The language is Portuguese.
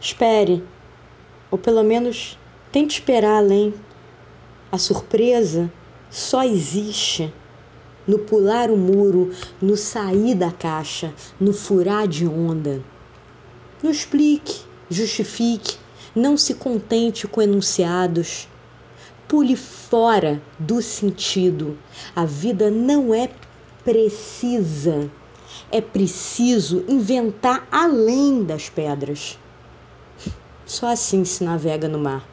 Espere, ou pelo menos tente esperar além. A surpresa só existe no pular o muro, no sair da caixa, no furar de onda. Não explique, justifique, não se contente com enunciados. Pule fora do sentido. A vida não é precisa, é preciso inventar além das pedras. Só assim se navega no mar.